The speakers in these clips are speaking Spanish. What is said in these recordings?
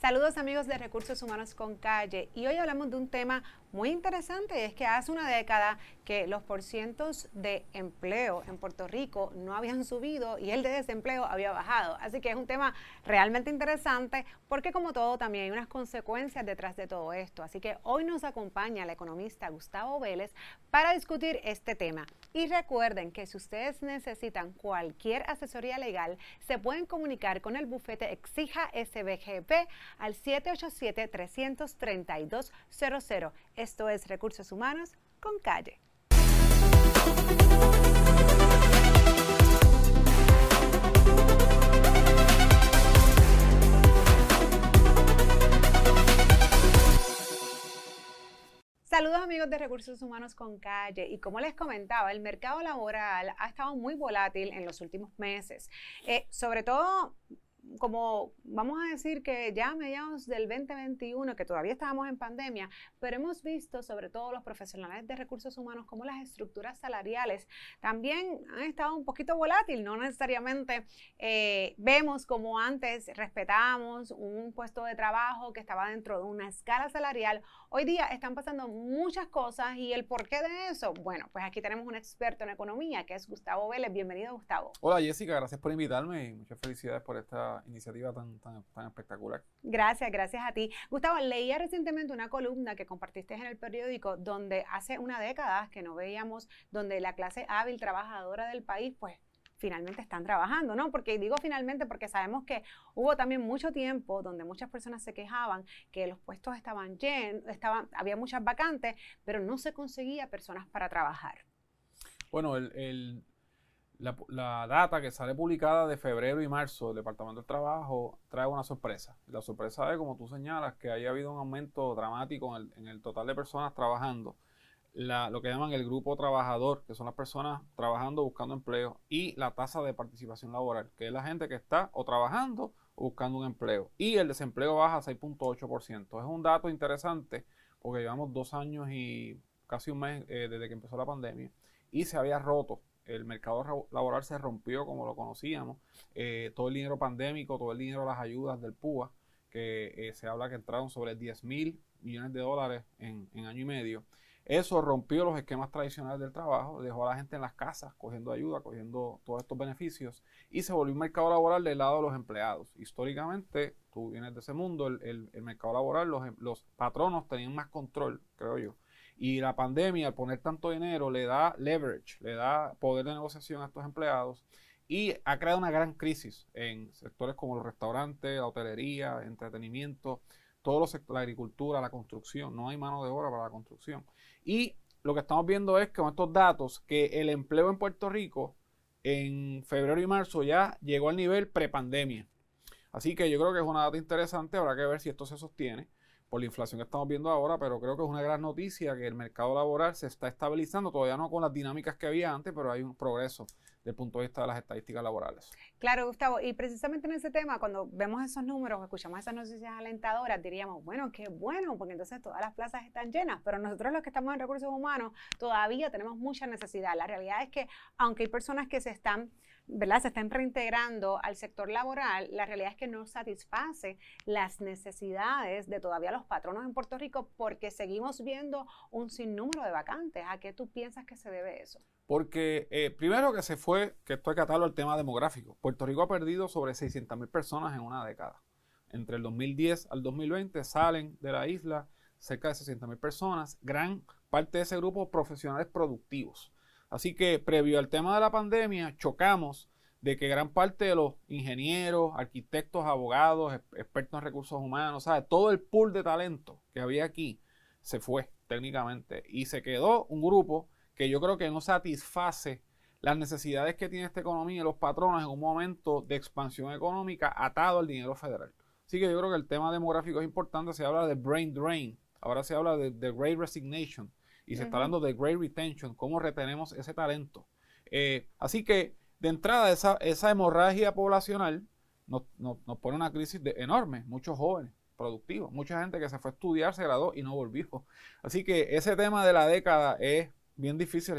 Saludos amigos de Recursos Humanos con Calle. Y hoy hablamos de un tema muy interesante es que hace una década que los porcientos de empleo en Puerto Rico no habían subido y el de desempleo había bajado. Así que es un tema realmente interesante porque como todo también hay unas consecuencias detrás de todo esto. Así que hoy nos acompaña el economista Gustavo Vélez para discutir este tema. Y recuerden que si ustedes necesitan cualquier asesoría legal, se pueden comunicar con el bufete Exija SBGP al 787-332-00. Esto es Recursos Humanos con Calle. Saludos amigos de Recursos Humanos con Calle y como les comentaba, el mercado laboral ha estado muy volátil en los últimos meses, eh, sobre todo como vamos a decir que ya a mediados del 2021, que todavía estábamos en pandemia, pero hemos visto sobre todo los profesionales de recursos humanos como las estructuras salariales también han estado un poquito volátil, no necesariamente eh, vemos como antes respetábamos un puesto de trabajo que estaba dentro de una escala salarial, hoy día están pasando muchas cosas y el porqué de eso, bueno, pues aquí tenemos un experto en economía que es Gustavo Vélez, bienvenido Gustavo. Hola Jessica, gracias por invitarme y muchas felicidades por esta iniciativa tan, tan, tan espectacular. Gracias, gracias a ti. Gustavo, leía recientemente una columna que compartiste en el periódico donde hace una década que no veíamos, donde la clase hábil trabajadora del país, pues finalmente están trabajando, ¿no? Porque digo finalmente porque sabemos que hubo también mucho tiempo donde muchas personas se quejaban que los puestos estaban llenos, estaban, había muchas vacantes, pero no se conseguía personas para trabajar. Bueno, el, la, data que sale publicada de febrero y marzo del Departamento del Trabajo trae una sorpresa. La sorpresa es, como tú señalas, que haya habido un aumento dramático en el, total de personas trabajando. lo que llaman el grupo trabajador, que son las personas trabajando buscando empleo, y la tasa de participación laboral, que es la gente que está o trabajando o buscando un empleo. Y el desempleo baja a 6.8%. Es un dato interesante porque llevamos dos años y casi un mes eh, desde que empezó la pandemia y se había roto el mercado laboral se rompió como lo conocíamos. Eh, todo el dinero pandémico, todo el dinero de las ayudas del PUA, que eh, se habla que entraron sobre 10 mil millones de dólares en, año y medio. Eso rompió los esquemas tradicionales del trabajo, dejó a la gente en las casas cogiendo ayuda, cogiendo todos estos beneficios y se volvió un mercado laboral del lado de los empleados. Históricamente, tú vienes de ese mundo, el, mercado laboral, los, los patronos tenían más control, creo yo, y la pandemia, al poner tanto dinero, le da leverage, le da poder de negociación a estos empleados y ha creado una gran crisis en sectores como los restaurantes, la hotelería, entretenimiento, todos los sectores, la agricultura, la construcción. No hay mano de obra para la construcción. Y lo que estamos viendo es que con estos datos que el empleo en Puerto Rico en febrero y marzo ya llegó al nivel prepandemia. Así que yo creo que es una data interesante, habrá que ver si esto se sostiene por la inflación que estamos viendo ahora, pero creo que es una gran noticia que el mercado laboral se está estabilizando, todavía no con las dinámicas que había antes, pero hay un progreso desde el punto de vista de las estadísticas laborales. Claro, Gustavo, y precisamente en ese tema, cuando vemos esos números, escuchamos esas noticias alentadoras, diríamos, bueno, qué bueno, porque entonces todas las plazas están llenas, pero nosotros los que estamos en recursos humanos todavía tenemos mucha necesidad. La realidad es que aunque hay personas que se están ¿verdad? se están reintegrando al sector laboral, la realidad es que no satisface las necesidades de todavía los patronos en Puerto Rico porque seguimos viendo un sinnúmero de vacantes. ¿A qué tú piensas que se debe eso? Porque eh, primero que se fue, que esto hay que atarlo al tema demográfico. Puerto Rico ha perdido sobre 600 mil personas en una década. Entre el 2010 al 2020 salen de la isla cerca de 600 mil personas, gran parte de ese grupo profesionales productivos. Así que previo al tema de la pandemia, chocamos de que gran parte de los ingenieros, arquitectos, abogados, expertos en recursos humanos, ¿sabes? todo el pool de talento que había aquí se fue técnicamente y se quedó un grupo que yo creo que no satisface las necesidades que tiene esta economía y los patronos en un momento de expansión económica atado al dinero federal. Así que yo creo que el tema demográfico es importante, se habla de brain drain, ahora se habla de, de great resignation, y se está hablando de great retention, cómo retenemos ese talento. Eh, así que, de entrada, esa, esa hemorragia poblacional nos, pone una crisis de, enorme. Muchos jóvenes productivos, mucha gente que se fue a estudiar, se graduó y no volvió. Así que ese tema de la década es bien difícil,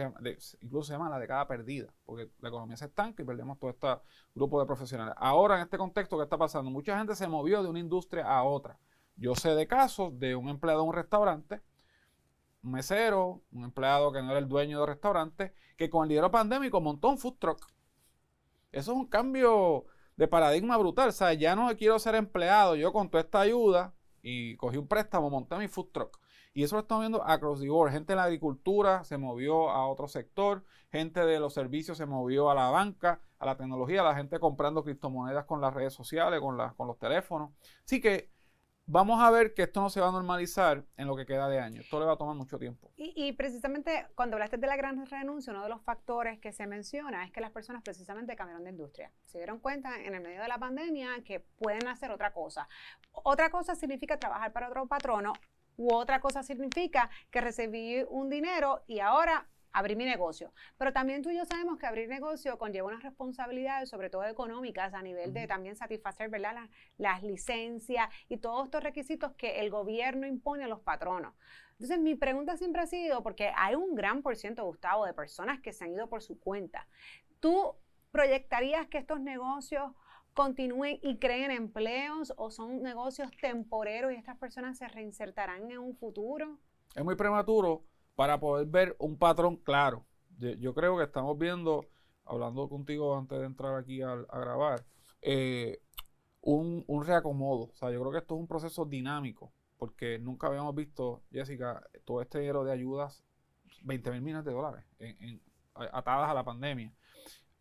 incluso se llama la década perdida, porque la economía se estanca y perdemos todo este grupo de profesionales. Ahora, en este contexto, ¿qué está pasando? Mucha gente se movió de una industria a otra. Yo sé de casos de un empleado de un restaurante, mesero, un empleado que no era el dueño del restaurante, que con el dinero pandémico montó un food truck. Eso es un cambio de paradigma brutal. O sea, ya no quiero ser empleado. Yo con toda esta ayuda y cogí un préstamo, monté mi food truck. Y eso lo estamos viendo across the board. Gente de la agricultura se movió a otro sector, gente de los servicios se movió a la banca, a la tecnología, la gente comprando criptomonedas con las redes sociales, con, con los teléfonos. Así que vamos a ver que esto no se va a normalizar en lo que queda de año. Esto le va a tomar mucho tiempo. Y, precisamente cuando hablaste de la gran renuncia, uno de los factores que se menciona es que las personas precisamente cambiaron de industria. Se dieron cuenta en el medio de la pandemia que pueden hacer otra cosa. Otra cosa significa trabajar para otro patrono u otra cosa significa que recibí un dinero y ahora abrir mi negocio. Pero también tú y yo sabemos que abrir negocio conlleva unas responsabilidades, sobre todo económicas, a nivel de también satisfacer ¿verdad? Las, licencias y todos estos requisitos que el gobierno impone a los patronos. Entonces, mi pregunta siempre ha sido, porque hay un gran por ciento, Gustavo, de personas que se han ido por su cuenta. ¿Tú proyectarías que estos negocios continúen y creen empleos o son negocios temporeros y estas personas se reinsertarán en un futuro? Es muy prematuro para poder ver un patrón claro. Yo, creo que estamos viendo, hablando contigo antes de entrar aquí a, grabar, eh, un, reacomodo. O sea, yo creo que esto es un proceso dinámico, porque nunca habíamos visto, Jessica, todo este dinero de ayudas, 20 mil millones de dólares, atadas a la pandemia.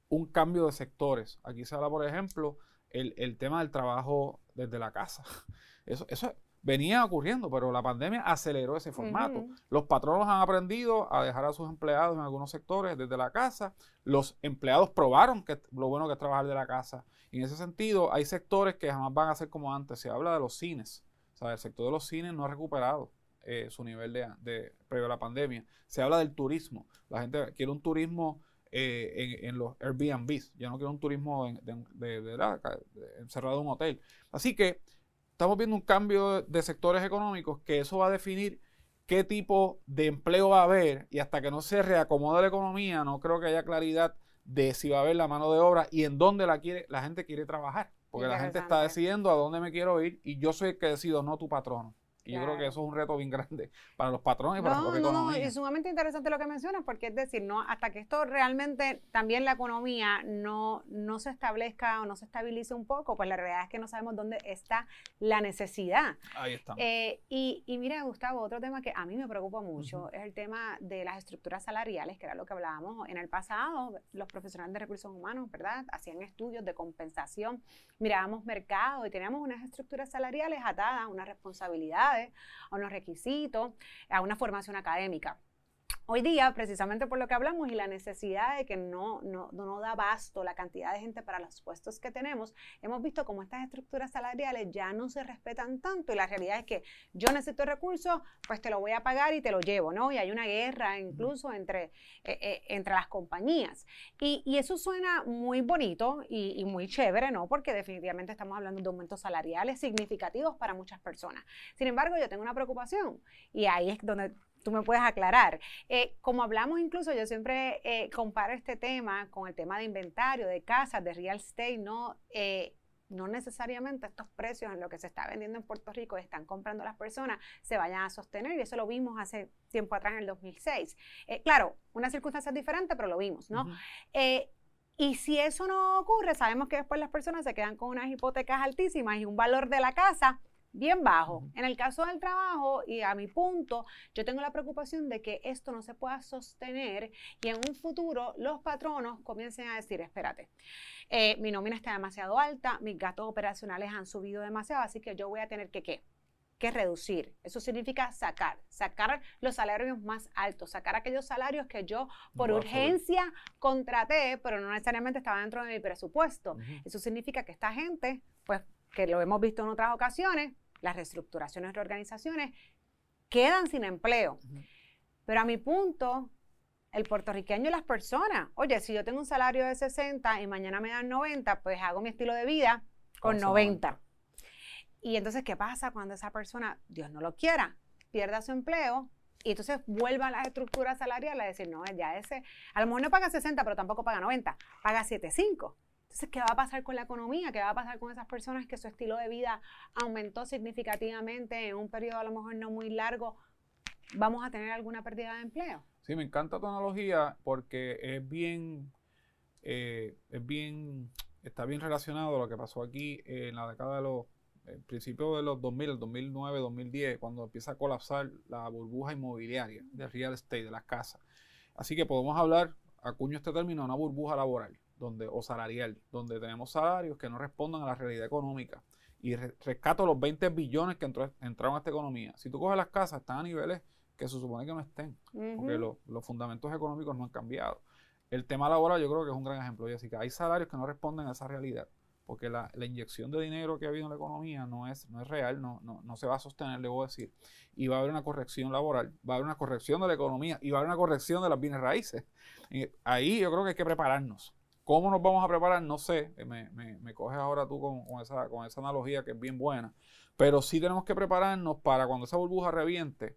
Un cambio de sectores. Aquí se habla, por ejemplo, el, el tema del trabajo desde la casa. Eso, eso, venía ocurriendo, pero la pandemia aceleró ese formato. Los patronos han aprendido a dejar a sus empleados en algunos sectores desde la casa. Los empleados probaron que lo bueno que es trabajar de la casa. Y en ese sentido, hay sectores que jamás van a ser como antes. Se habla de los cines. O sea, el sector de los cines no ha recuperado eh, su nivel de, de, previo a la pandemia. Se habla del turismo. La gente quiere un turismo eh, en, los Airbnbs. Ya no quiere un turismo encerrado en un hotel. Así que estamos viendo un cambio de sectores económicos que eso va a definir qué tipo de empleo va a haber y hasta que no se reacomode la economía, no creo que haya claridad de si va a haber la mano de obra y en dónde la, quiere, la gente quiere trabajar. Porque la gente está decidiendo a dónde me quiero ir y yo soy el que decido, no tu patrono. Y yo creo que eso es un reto bien grande para los patrones y para la propia no, No, es sumamente interesante lo que mencionas, porque es decir, no hasta que esto realmente, también la economía no, no se establezca o no se estabilice un poco, pues la realidad es que no sabemos dónde está la necesidad. Ahí está. Eh, y, y, mira, Gustavo, otro tema que a mí me preocupa mucho es el tema de las estructuras salariales, que era lo que hablábamos en el pasado. Los profesionales de recursos humanos, ¿verdad? Hacían estudios de compensación, mirábamos mercado y teníamos unas estructuras salariales atadas, unas a unos requisitos, a una formación académica. Hoy día, precisamente por lo que hablamos y la necesidad de que no, no, no, da basto la cantidad de gente para los puestos que tenemos, hemos visto cómo estas estructuras salariales ya no se respetan tanto y la realidad es que yo necesito recursos, pues te lo voy a pagar y te lo llevo, ¿no? Y hay una guerra incluso entre, eh, eh, entre las compañías. Y, y, eso suena muy bonito y, y muy chévere, ¿no? Porque definitivamente estamos hablando de aumentos salariales significativos para muchas personas. Sin embargo, yo tengo una preocupación y ahí es donde tú me puedes aclarar. Eh, como hablamos incluso, yo siempre eh, comparo este tema con el tema de inventario, de casas, de real estate, ¿no? Eh, no necesariamente estos precios en lo que se está vendiendo en Puerto Rico están comprando las personas se vayan a sostener y eso lo vimos hace tiempo atrás en el 2006. claro, una circunstancia diferente, pero lo vimos, ¿no? y si eso no ocurre, sabemos que después las personas se quedan con unas hipotecas altísimas y un valor de la casa bien bajo. En el caso del trabajo, y a mi punto, yo tengo la preocupación de que esto no se pueda sostener y en un futuro los patronos comiencen a decir, espérate, eh, mi nómina está demasiado alta, mis gastos operacionales han subido demasiado, así que yo voy a tener que, ¿qué? que reducir. Eso significa sacar, sacar los salarios más altos, sacar aquellos salarios que yo por urgencia contraté, pero no necesariamente estaba dentro de mi presupuesto. Eso significa que esta gente, pues que lo hemos visto en otras ocasiones, las reestructuraciones, reorganizaciones, quedan sin empleo. Pero a mi punto, el puertorriqueño y las personas, oye, si yo tengo un salario de 60 y mañana me dan 90, pues hago mi estilo de vida con 90. Y entonces, ¿qué pasa cuando esa persona, Dios no lo quiera, pierda su empleo Y entonces vuelva a las estructuras salariales a decir, no, ya ese, a lo mejor no paga 60, pero tampoco paga 90, paga 7,5. Entonces, ¿qué va a pasar con la economía? ¿Qué va a pasar con esas personas que su estilo de vida aumentó significativamente en un periodo a lo mejor no muy largo? ¿Vamos a tener alguna pérdida de empleo? Sí, me encanta tu analogía porque es bien, eh, es bien, está bien relacionado a lo que pasó aquí en la década de los el principio de los 2000, el 2009, 2010, cuando empieza a colapsar la burbuja inmobiliaria de real estate, de las casas. Así que podemos hablar, acuño este término, una burbuja laboral donde, o salarial, donde tenemos salarios que no respondan a la realidad económica. Y rescato los 20 billones que entraron a esta economía. Si tú coges las casas, están a niveles que se supone que no estén, porque los fundamentos económicos no han cambiado. El tema laboral yo creo que es un gran ejemplo, Jessica. Hay salarios que no responden a esa realidad porque la, inyección de dinero que ha habido en la economía no es, no es real, no, no, no se va a sostener, le voy a decir. Y va a haber una corrección laboral, va a haber una corrección de la economía y va a haber una corrección de las bienes raíces. ahí yo creo que hay que prepararnos. ¿Cómo nos vamos a preparar? No sé, eh, me, me, me coges ahora tú con, con, esa, con esa analogía que es bien buena, pero sí tenemos que prepararnos para cuando esa burbuja reviente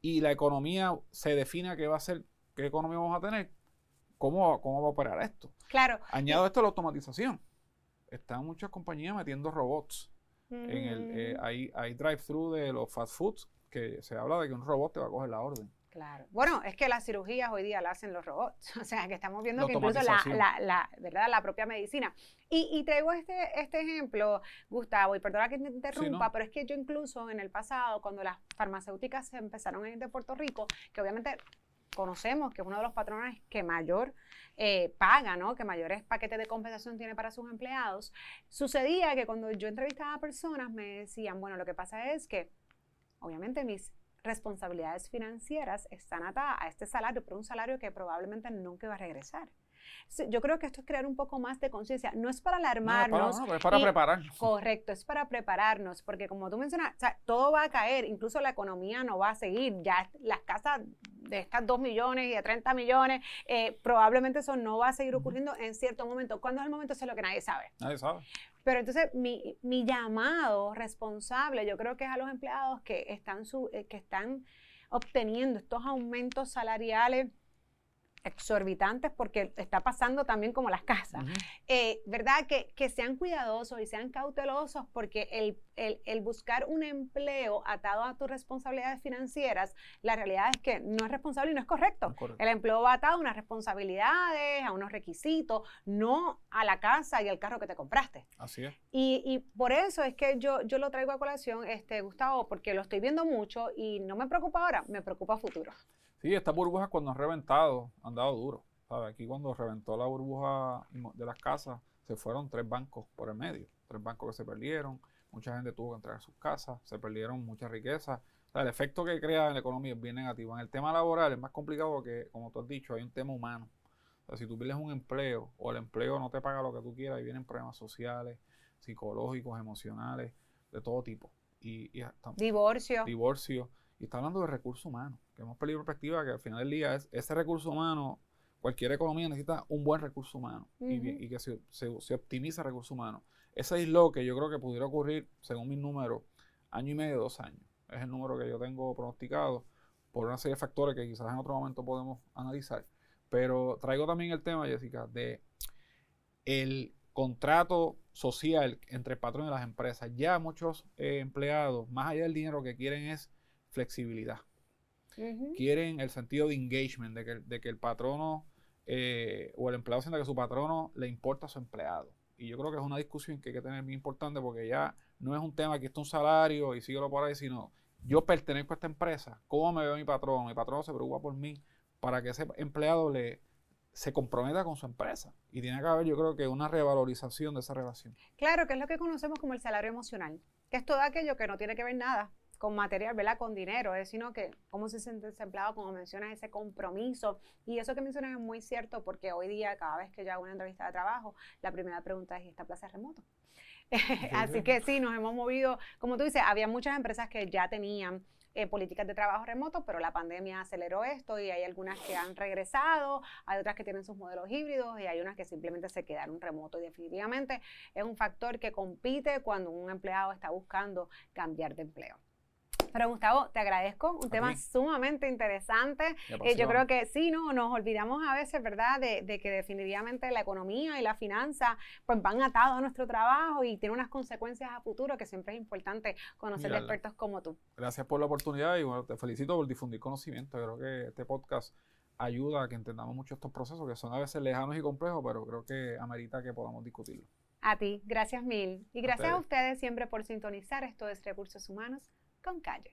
y la economía se defina qué va a ser, qué economía vamos a tener, ¿cómo, cómo va a operar esto? Claro. Añado esto a la automatización están muchas compañías metiendo robots. En el, eh, mm. hay, hay drive-thru de los fast foods que se habla de que un robot te va a coger la orden. Claro. Bueno, es que las cirugías hoy día las hacen los robots. O sea, que estamos viendo que incluso la, la, la, ¿verdad? la propia medicina. Y, y, traigo este, este ejemplo, Gustavo, y perdona que te interrumpa, pero es que yo incluso en el pasado, cuando las farmacéuticas se empezaron a ir de Puerto Rico, que obviamente conocemos que es uno de los patrones que mayor eh, paga, ¿no? que mayores paquetes de compensación tiene para sus empleados, sucedía que cuando yo entrevistaba a personas me decían, bueno, lo que pasa es que obviamente mis responsabilidades financieras están atadas a este salario, pero un salario que probablemente nunca va a regresar. Yo creo que esto es crear un poco más de conciencia. No es para alarmarnos. No, es para, prepararnos. Correcto, es para prepararnos, porque como tú mencionas, todo va a caer, incluso la economía no va a seguir. Ya las casas de estas 2 millones y de 30 millones, eh, probablemente eso no va a seguir ocurriendo en cierto momento. ¿Cuándo es el momento? Eso es lo que nadie sabe. Nadie sabe. Pero entonces mi, mi llamado responsable, yo creo que es a los empleados que están, su, eh, que están obteniendo estos aumentos salariales exorbitantes porque está pasando también como las casas, eh, ¿verdad? Que, que, sean cuidadosos y sean cautelosos porque el, el, el, buscar un empleo atado a tus responsabilidades financieras, la realidad es que no es responsable y no es correcto. El empleo va atado a unas responsabilidades, a unos requisitos, no a la casa y al carro que te compraste. Así es. Y, y por eso es que yo, yo lo traigo a colación, este, Gustavo, porque lo estoy viendo mucho y no me preocupa ahora, me preocupa futuro. Sí, estas burbujas cuando han reventado han dado duro. Aquí cuando reventó la burbuja de las casas, se fueron tres bancos por el medio. Tres bancos que se perdieron, mucha gente tuvo que entregar sus casas, se perdieron muchas riquezas. el efecto que crea en la economía es bien negativo. En el tema laboral es más complicado porque, como tú has dicho, hay un tema humano. O sea, si tú pierdes un empleo o el empleo no te paga lo que tú quieras, y vienen problemas sociales, psicológicos, emocionales, de todo tipo. Y, divorcio. Divorcio. Y está hablando de recursos humanos, que hemos perdido perspectiva que al final del día es ese recurso humano, cualquier economía necesita un buen recurso humano y, que se, se, optimiza el recurso humano. Ese es lo que yo creo que pudiera ocurrir, según mis números, año y medio, dos años. Es el número que yo tengo pronosticado por una serie de factores que quizás en otro momento podemos analizar. Pero traigo también el tema, Jessica, de el contrato social entre el patrón y las empresas. Ya muchos eh, empleados, más allá del dinero que quieren es flexibilidad. Quieren el sentido de engagement, de que, de que el patrono eh, o el empleado sienta que su patrono le importa a su empleado. Y yo creo que es una discusión que hay que tener muy importante porque ya no es un tema que está un salario y síguelo por ahí, sino yo pertenezco a esta empresa, ¿cómo me veo mi patrono? Mi patrono se preocupa por mí para que ese empleado le, se comprometa con su empresa. Y tiene que haber, yo creo que una revalorización de esa relación. Claro, que es lo que conocemos como el salario emocional, que es todo aquello que no tiene que ver nada con material, ¿verdad? Con dinero, es sino que cómo se siente ese empleado, como mencionas, ese compromiso. Y eso que mencionas es muy cierto porque hoy día, cada vez que yo hago una entrevista de trabajo, la primera pregunta es, ¿y esta plaza es remoto? Así que sí, nos hemos movido, como tú dices, había muchas empresas que ya tenían eh, políticas de trabajo remoto, pero la pandemia aceleró esto y hay algunas que han regresado, hay otras que tienen sus modelos híbridos y hay unas que simplemente se quedaron remoto. Y definitivamente es un factor que compite cuando un empleado está buscando cambiar de empleo. Pero Gustavo, te agradezco, un tema sumamente interesante. Eh, yo creo que sí, no, nos olvidamos a veces, ¿verdad?, de, de, que definitivamente la economía y la finanza pues van atados a nuestro trabajo y tienen unas consecuencias a futuro que siempre es importante conocer de expertos como tú. Gracias por la oportunidad y bueno, te felicito por difundir conocimiento. Creo que este podcast ayuda a que entendamos mucho estos procesos que son a veces lejanos y complejos, pero creo que amerita que podamos discutirlo. A ti, gracias mil. Y gracias a ustedes siempre por sintonizar. Esto es Recursos Humanos con Calle.